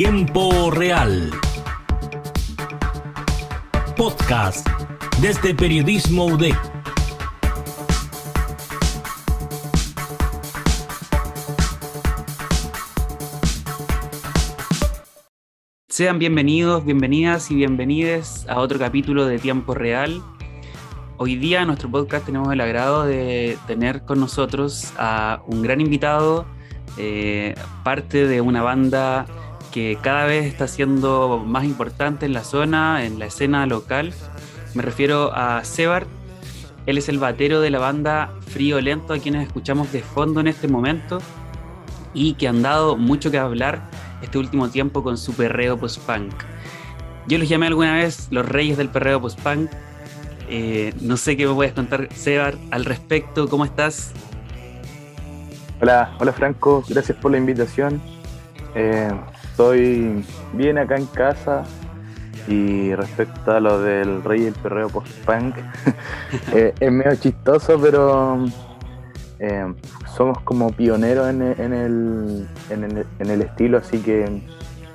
Tiempo Real. Podcast desde Periodismo UDEC. Sean bienvenidos, bienvenidas y bienvenides a otro capítulo de Tiempo Real. Hoy día en nuestro podcast tenemos el agrado de tener con nosotros a un gran invitado, eh, parte de una banda que cada vez está siendo más importante en la zona, en la escena local. Me refiero a Sebart. Él es el batero de la banda Frío Lento, a quienes escuchamos de fondo en este momento y que han dado mucho que hablar este último tiempo con su perreo post-punk. Yo los llamé alguna vez los reyes del perreo post-punk. Eh, no sé qué me puedes contar, Sebar, al respecto. ¿Cómo estás? Hola, hola Franco, gracias por la invitación. Eh, estoy bien acá en casa y respecto a lo del rey del perreo post-punk, eh, es medio chistoso, pero somos como pioneros en, el, en, el, estilo, así que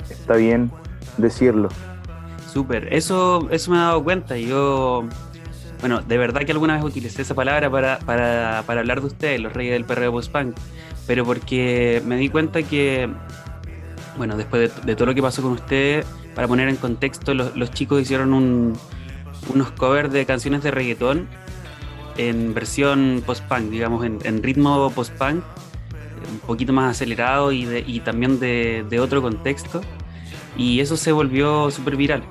está bien decirlo. Súper, eso, eso me he dado cuenta. Yo, bueno, de verdad que alguna vez utilicé esa palabra para, para, para hablar de ustedes, los reyes del perreo post-punk, pero porque me di cuenta que, bueno, después de, todo lo que pasó con ustedes, para poner en contexto, los, chicos hicieron un, unos covers de canciones de reggaetón en versión post-punk, digamos, en, ritmo post-punk, un poquito más acelerado y, y también de, de, otro contexto. Y eso se volvió súper viral.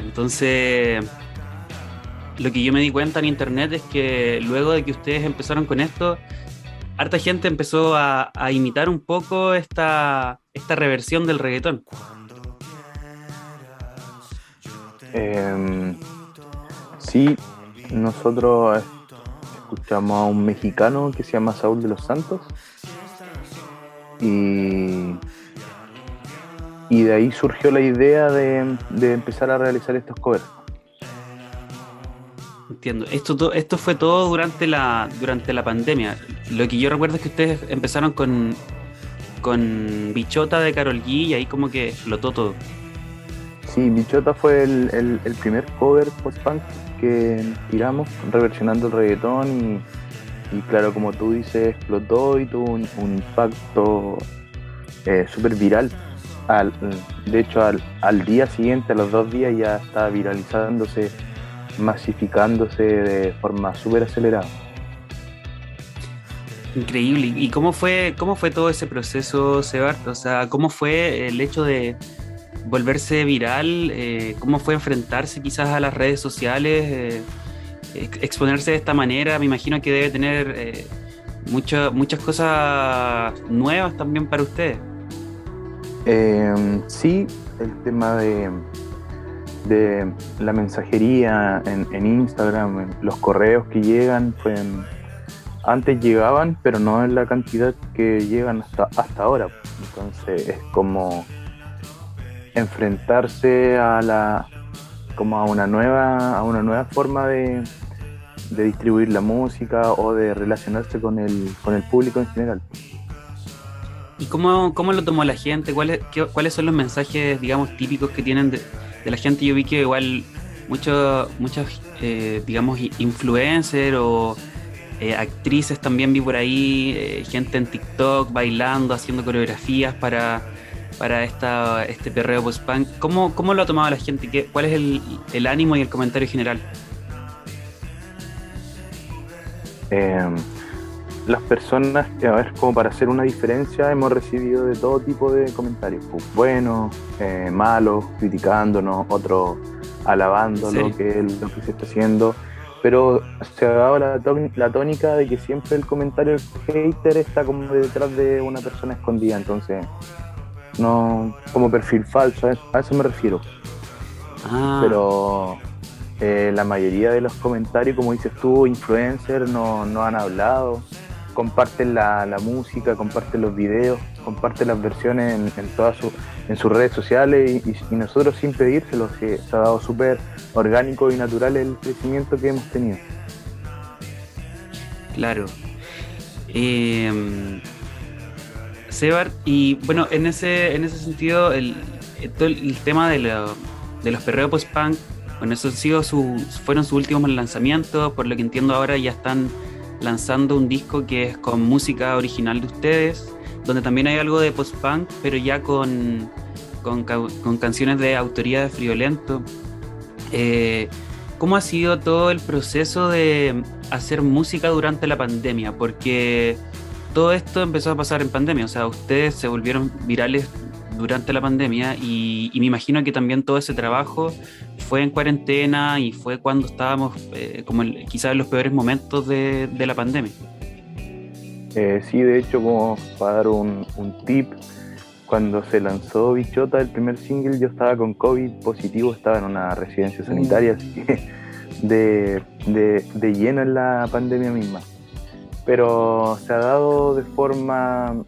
Entonces, lo que yo me di cuenta en internet es que luego de que ustedes empezaron con esto, harta gente empezó a, imitar un poco esta, esta reversión del reggaetón. Eh, sí, nosotros escuchamos a un mexicano que se llama Saúl de los Santos. Y, y de ahí surgió la idea de, empezar a realizar estos covers. Entiendo. Esto, esto fue todo durante la, durante la pandemia. Lo que yo recuerdo es que ustedes empezaron con, con Bichota de Carol G y ahí como que explotó todo. Sí, Bichota fue el, el primer cover post-punk que tiramos, reversionando el reggaetón y, claro, como tú dices, explotó y tuvo un, impacto eh, súper viral. Al, de hecho, al, al, día siguiente, a los dos días, ya está viralizándose, masificándose de forma súper acelerada. Increíble. ¿Y cómo fue, cómo fue todo ese proceso, Sebart? O sea, ¿cómo fue el hecho de, volverse viral? Eh, ¿Cómo fue enfrentarse quizás a las redes sociales? Eh, exponerse de esta manera, me imagino que debe tener eh, muchas cosas nuevas también para ustedes. sí, el tema de, de la mensajería en, Instagram, los correos que llegan, antes llegaban, pero no en la cantidad que llegan hasta, hasta ahora. Entonces es como enfrentarse a la como a una nueva a una nueva forma de, distribuir la música o de relacionarse con el, con el público en general. ¿Y cómo, cómo lo tomó la gente? ¿Cuáles, ¿Cuáles son los mensajes, digamos, típicos que tienen de, la gente? Yo vi que igual muchos, muchos eh, digamos, influencers o eh, actrices también vi por ahí, eh, gente en TikTok bailando, haciendo coreografías para para esta, este perreo post-punk. ¿Cómo, ¿Cómo, lo ha tomado la gente? ¿Qué, ¿Cuál es el, el, ánimo y el comentario general? Las personas, a ver, como para hacer una diferencia, hemos recibido de todo tipo de comentarios, pues, buenos, eh, malos, criticándonos, otros alabando lo, que, lo que se está haciendo, pero se ha dado la, la tónica de que siempre el comentario del hater está como detrás de una persona escondida, entonces no como perfil falso, a eso me refiero. Ah. Pero eh, la mayoría de los comentarios, como dices tú, influencers no, no han hablado, comparten la, música, comparten los videos, comparten las versiones en, todas en sus redes sociales y, nosotros sin pedírselo, se, se ha dado súper orgánico y natural el crecimiento que hemos tenido. Claro. Eh, Sebar, y bueno, en ese, en ese sentido, el, todo el tema de, de los perreos post-punk, bueno, esos sido fueron sus últimos lanzamientos, por lo que entiendo ahora ya están lanzando un disco que es con música original de ustedes, donde también hay algo de post-punk, pero ya con, con, canciones de autoría de Friolento. Eh, ¿Cómo ha sido todo el proceso de hacer música durante la pandemia? Porque todo esto empezó a pasar en pandemia, o sea, ustedes se volvieron virales durante la pandemia y, me imagino que también todo ese trabajo fue en cuarentena y fue cuando estábamos eh, como quizás en los peores momentos de, la pandemia. Eh, sí, de hecho, como para dar un, tip, cuando se lanzó Bichota, el primer single, yo estaba con COVID positivo, estaba en una residencia sanitaria, así que de, de lleno en la pandemia misma. Pero se ha dado de forma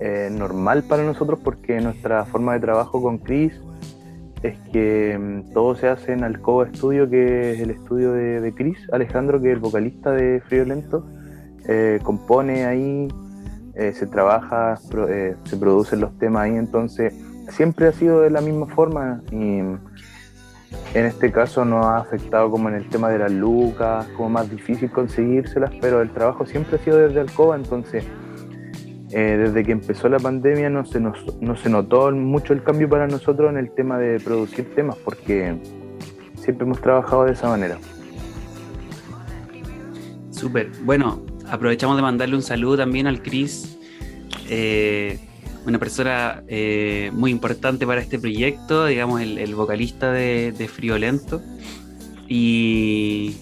eh, normal para nosotros porque nuestra forma de trabajo con Chris es que mm, todo se hace en Alcoba Studio, que es el estudio de, Chris Alejandro, que es el vocalista de Frío Lento. Eh, compone ahí, eh, se trabaja, se producen los temas ahí, entonces siempre ha sido de la misma forma y mm, en este caso no ha afectado como en el tema de las lucas, como más difícil conseguírselas, pero el trabajo siempre ha sido desde Alcoba, entonces eh, desde que empezó la pandemia no se, no se notó mucho el cambio para nosotros en el tema de producir temas, porque siempre hemos trabajado de esa manera. Súper. Bueno, aprovechamos de mandarle un saludo también al Cris, eh, una persona eh, muy importante para este proyecto, digamos, el, vocalista de, de Friolento. Y,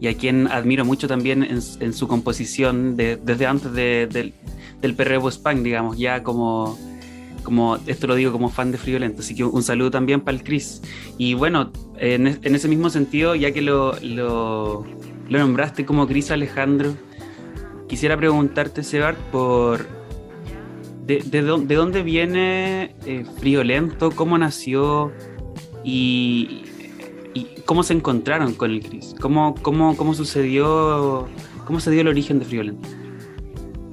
y a quien admiro mucho también en, su composición desde antes de, del perreo post-punk, digamos, ya como, como, esto lo digo como fan de Friolento, así que un saludo también para el Chris. Y bueno, en, ese mismo sentido, ya que lo, lo, nombraste como Chris Alejandro, quisiera preguntarte, Sebar, por de, de, dónde viene eh, Friolento, cómo nació y, cómo se encontraron con el Chris, cómo, cómo, cómo sucedió, cómo se dio el origen de Friolento.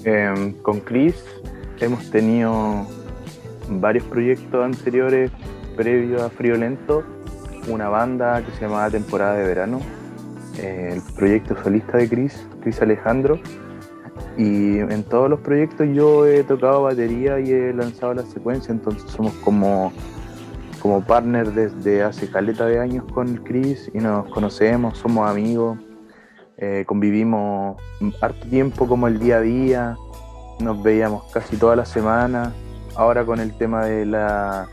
Em, con Chris hemos tenido varios proyectos anteriores previo a Friolento, una banda que se llamaba Temporada de Verano, eh, el proyecto solista de Chris, Chris Alejandro, y en todos los proyectos yo he tocado batería y he lanzado la secuencia, entonces somos como, como partners desde hace caleta de años con Chris y nos conocemos, somos amigos eh, convivimos harto tiempo como el día a día, nos veíamos casi toda la semana, ahora con el tema de la,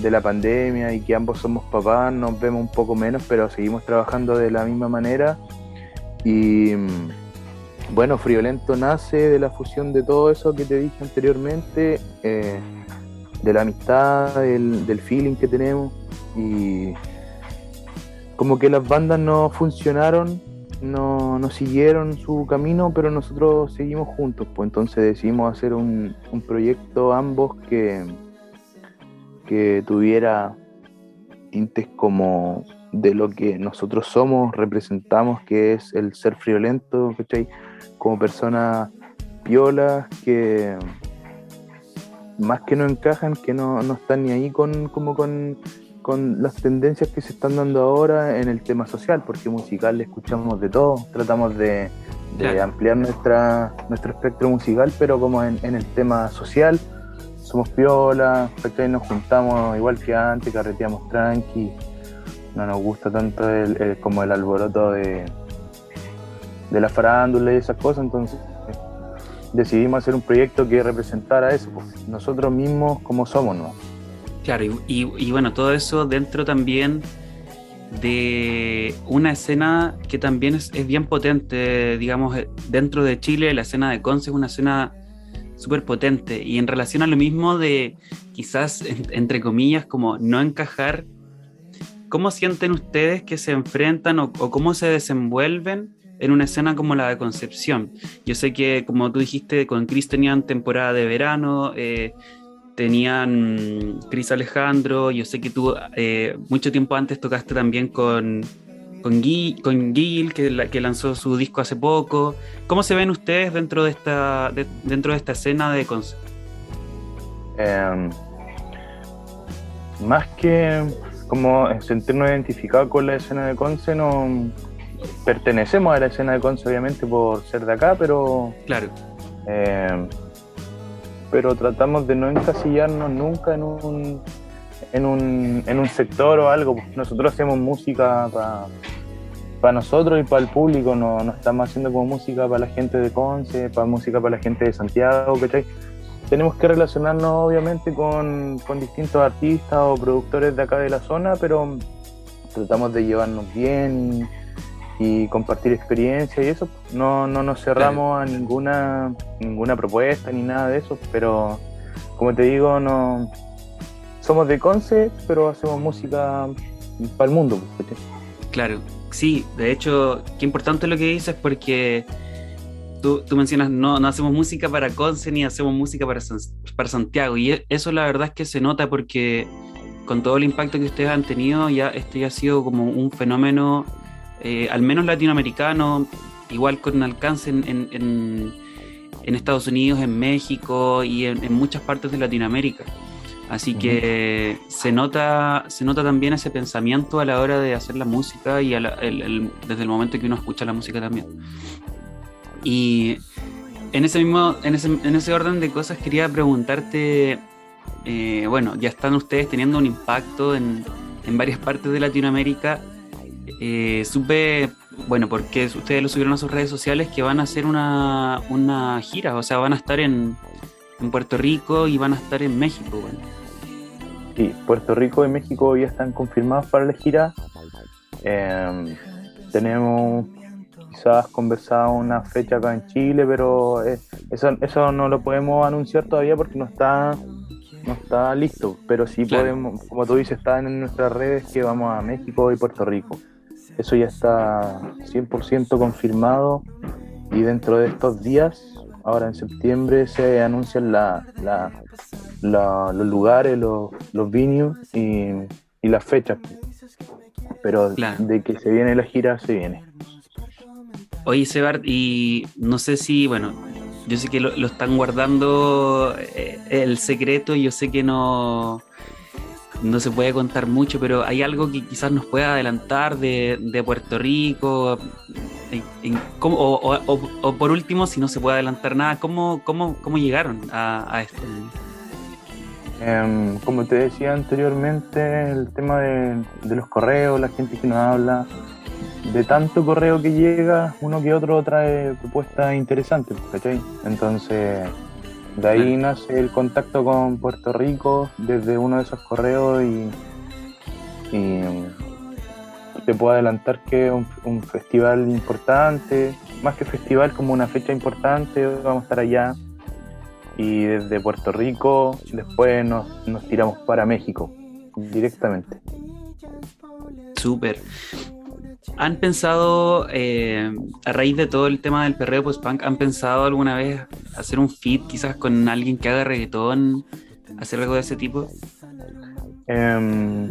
de la pandemia y que ambos somos papás, nos vemos un poco menos, pero seguimos trabajando de la misma manera. Y bueno, Friolento nace de la fusión de todo eso que te dije anteriormente, eh, de la amistad, del feeling que tenemos y como que las bandas no funcionaron no, no, siguieron su camino, pero nosotros seguimos juntos, pues entonces decidimos hacer un, proyecto ambos que, que tuviera tintes como de lo que nosotros somos, representamos, que es el ser friolento, ¿cachai? Como personas piolas que más que no encajan, que no, no están ni ahí con, como con con las tendencias que se están dando ahora en el tema social, porque musical escuchamos de todo, tratamos de, ampliar nuestra, nuestro espectro musical, pero como en, el tema social, somos piola, nos juntamos igual que antes, carreteamos tranqui, no nos gusta tanto el, como el alboroto de, de la farándula y esas cosas, entonces decidimos hacer un proyecto que representara eso, pues, nosotros mismos como somos, ¿no? Claro, y, bueno, todo eso dentro también de una escena que también es, bien potente, digamos, eh, dentro de Chile, la escena de Conce es una escena súper potente. Y en relación a lo mismo de quizás, entre comillas, como no encajar, ¿cómo sienten ustedes que se enfrentan o, cómo se desenvuelven en una escena como la de Concepción? Yo sé que, como tú dijiste, con Chris tenían temporada de verano. Eh, tenían Cris Alejandro, yo sé que tú eh, mucho tiempo antes tocaste también con, con, con Gil, que, que lanzó su disco hace poco. ¿Cómo se ven ustedes dentro de esta, dentro de esta escena de concert? Em, más que como sentirnos identificados con la escena de Conce, no pertenecemos a la escena de Conce obviamente por ser de acá, pero Claro, eh, pero tratamos de no encasillarnos nunca en un, en un, en un sector o algo. Nosotros hacemos música para nosotros y para el público, no, no, estamos haciendo como música para la gente de Conce, para música para la gente de Santiago, ¿cachai? Tenemos que relacionarnos obviamente con, con distintos artistas o productores de acá de la zona, pero tratamos de llevarnos bien compartir experiencia y eso. No, no nos cerramos a ninguna, ninguna propuesta ni nada de eso, pero como te digo, no somos de Conce, pero hacemos música para el mundo. Claro, sí, de hecho, qué importante lo que dices porque tú, tú mencionas, no, no hacemos música para Conce ni hacemos música para, para Santiago y e, eso la verdad es que se nota porque con todo el impacto que ustedes han tenido, ya este ya ha sido como un fenómeno eh, al menos latinoamericano, igual con alcance en, en, en, Estados Unidos, en México y en, muchas partes de Latinoamérica. Así que se nota, se nota también ese pensamiento a la hora de hacer la música y desde el momento que uno escucha la música también. Y en ese mismo, en ese, en ese orden de cosas quería preguntarte, eh, bueno, ya están ustedes teniendo un impacto en, en varias partes de Latinoamérica eh, supe, bueno, porque ustedes lo subieron a sus redes sociales, que van a hacer una, una gira, o sea, van a estar en, en, Puerto Rico y van a estar en México. Bueno. Sí, Puerto Rico y México ya están confirmados para la gira. Em, tenemos quizás conversado una fecha acá en Chile, pero eso, eso no lo podemos anunciar todavía porque no está no está listo, pero sí podemos, como tú dices, está en nuestras redes que vamos a México y Puerto Rico. Eso ya está 100% confirmado y dentro de estos días, ahora en septiembre, se anuncian la, los lugares, los, los venues y, las fechas. Pero de que se viene la gira, se viene. Oye, Sebart, y no sé si, bueno, yo sé que lo, lo están guardando eh, el secreto, yo sé que no, no se puede contar mucho, pero hay algo que quizás nos pueda adelantar de, Puerto Rico. o, por último, si no se puede adelantar nada, ¿cómo, cómo, cómo llegaron a, esto? Em, como te decía anteriormente, el tema de, los correos, la gente que nos habla, de tanto correo que llega, uno que otro trae propuestas interesantes, ¿cachai? Entonces de ahí nace el contacto con Puerto Rico desde uno de esos correos y, te puedo adelantar que es un, festival importante, más que festival como una fecha importante, vamos a estar allá y desde Puerto Rico después nos, nos tiramos para México directamente. Súper. ¿Han pensado, eh, a raíz de todo el tema del perreo post-punk, ¿han pensado alguna vez hacer un feat quizás con alguien que haga reggaetón, hacer algo de ese tipo? Em,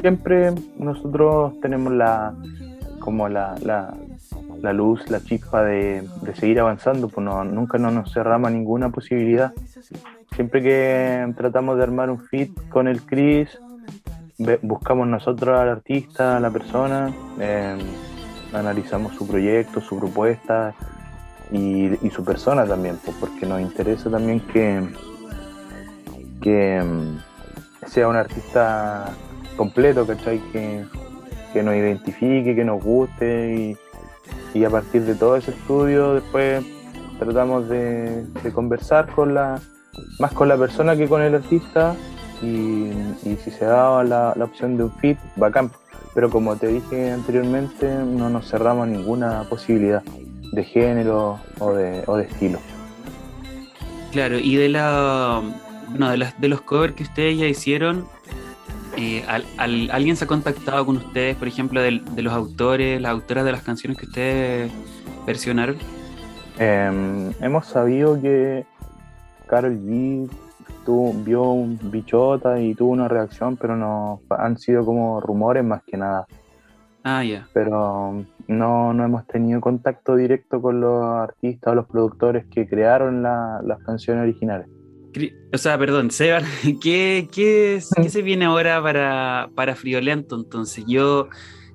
siempre nosotros tenemos la como la, la, luz, la chispa de, seguir avanzando, pues nunca no nos cerramos ninguna posibilidad. Siempre que tratamos de armar un feat con el Chris, buscamos nosotros al artista, a la persona, em, analizamos su proyecto, su propuesta y, su persona también, pues, porque nos interesa también que, que em, sea un artista completo, ¿cachai? Que, nos identifique, que nos guste y, y, a partir de todo ese estudio después tratamos de, de conversar con la más con la persona que con el artista y, si se daba la, opción de un fit, bacán. Pero como te dije anteriormente, no nos cerramos ninguna posibilidad de género o de, o de estilo. Claro, y de la bueno, de, las, de los covers que ustedes ya hicieron, eh, ¿alguien se ha contactado con ustedes, por ejemplo, de, los autores, las autoras de las canciones que ustedes versionaron? Em, hemos sabido que Carol G vio un bichota y tuvo una reacción, pero no han sido como rumores más que nada. Ah, ya. Pero no, no hemos tenido contacto directo con los artistas o los productores que crearon las canciones originales. O sea, perdón, Seba, ¿qué, qué, qué se viene ahora para, para Friolento? Entonces, yo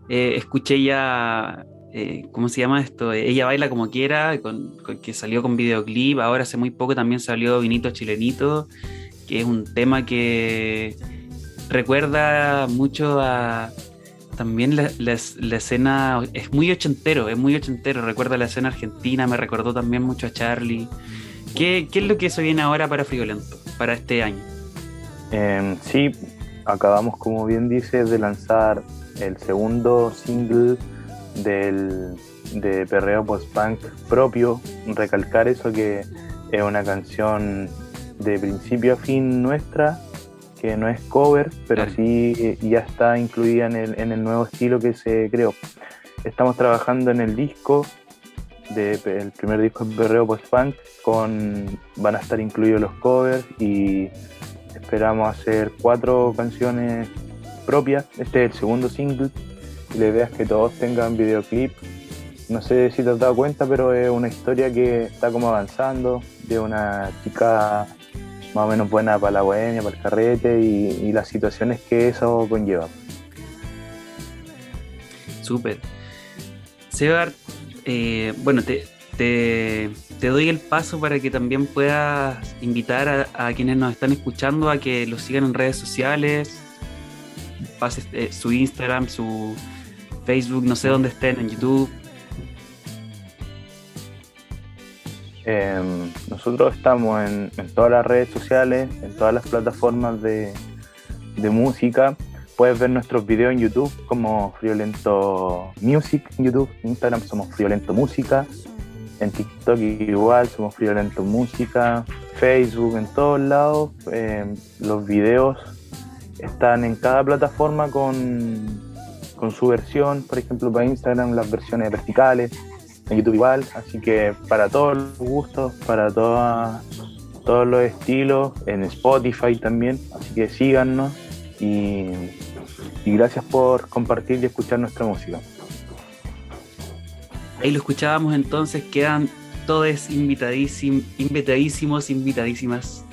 eh, escuché ya, eh, ¿cómo se llama esto? Ella baila como quiera, con, que salió con videoclip, ahora hace muy poco también salió Vinito Chilenito, que es un tema que recuerda mucho a... También la, escena es muy ochentero, es muy ochentero, recuerda la escena argentina, me recordó también mucho a Charlie. ¿Qué, es lo que se viene ahora para Frigolento, para este año? Eh, sí, acabamos, como bien dices, de lanzar el segundo single del, de Perreo Post-Punk propio, recalcar eso que es una canción de principio a fin nuestra, que no es cover, pero sí ya está incluida en el, en el nuevo estilo que se creó. Estamos trabajando en el disco, de, el primer disco de Perreo Post-Punk, con, van a estar incluidos los covers y esperamos hacer cuatro canciones propia. Este es el segundo single. La idea es que todos tengan videoclip. No sé si te has dado cuenta, pero es una historia que está como avanzando. De una chica más o menos buena para la bohemia, para el carrete y, las situaciones que eso conlleva. Súper. Sebar, eh, bueno, te, te, doy el paso para que también puedas invitar a, quienes nos están escuchando a que los sigan en redes sociales, pase eh, su Instagram, su Facebook, no sé dónde estén, en YouTube. Em, nosotros estamos en, todas las redes sociales, en todas las plataformas de, música. Puedes ver nuestros videos en YouTube como Friolento Music en YouTube. Instagram somos Friolento Música. En TikTok igual somos Friolento Música. Facebook, en todos lados. Em, los videos están en cada plataforma con, su versión, por ejemplo para Instagram las versiones verticales, en YouTube igual, así que para todos los gustos, para todos los estilos, en Spotify también, así que síganos y, gracias por compartir y escuchar nuestra música. Ahí lo escuchábamos entonces, quedan todos invitadísimos, invitadísimas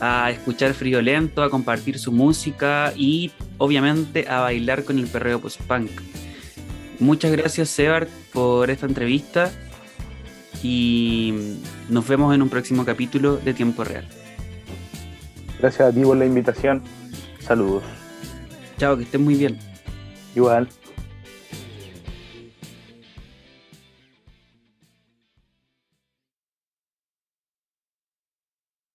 a escuchar Friolento, a compartir su música y obviamente a bailar con el perreo post-punk. Muchas gracias, Sebart, por esta entrevista y nos vemos en un próximo capítulo de Tiempo Real. Gracias a ti por la invitación. Saludos. Chao, que estén muy bien. Igual.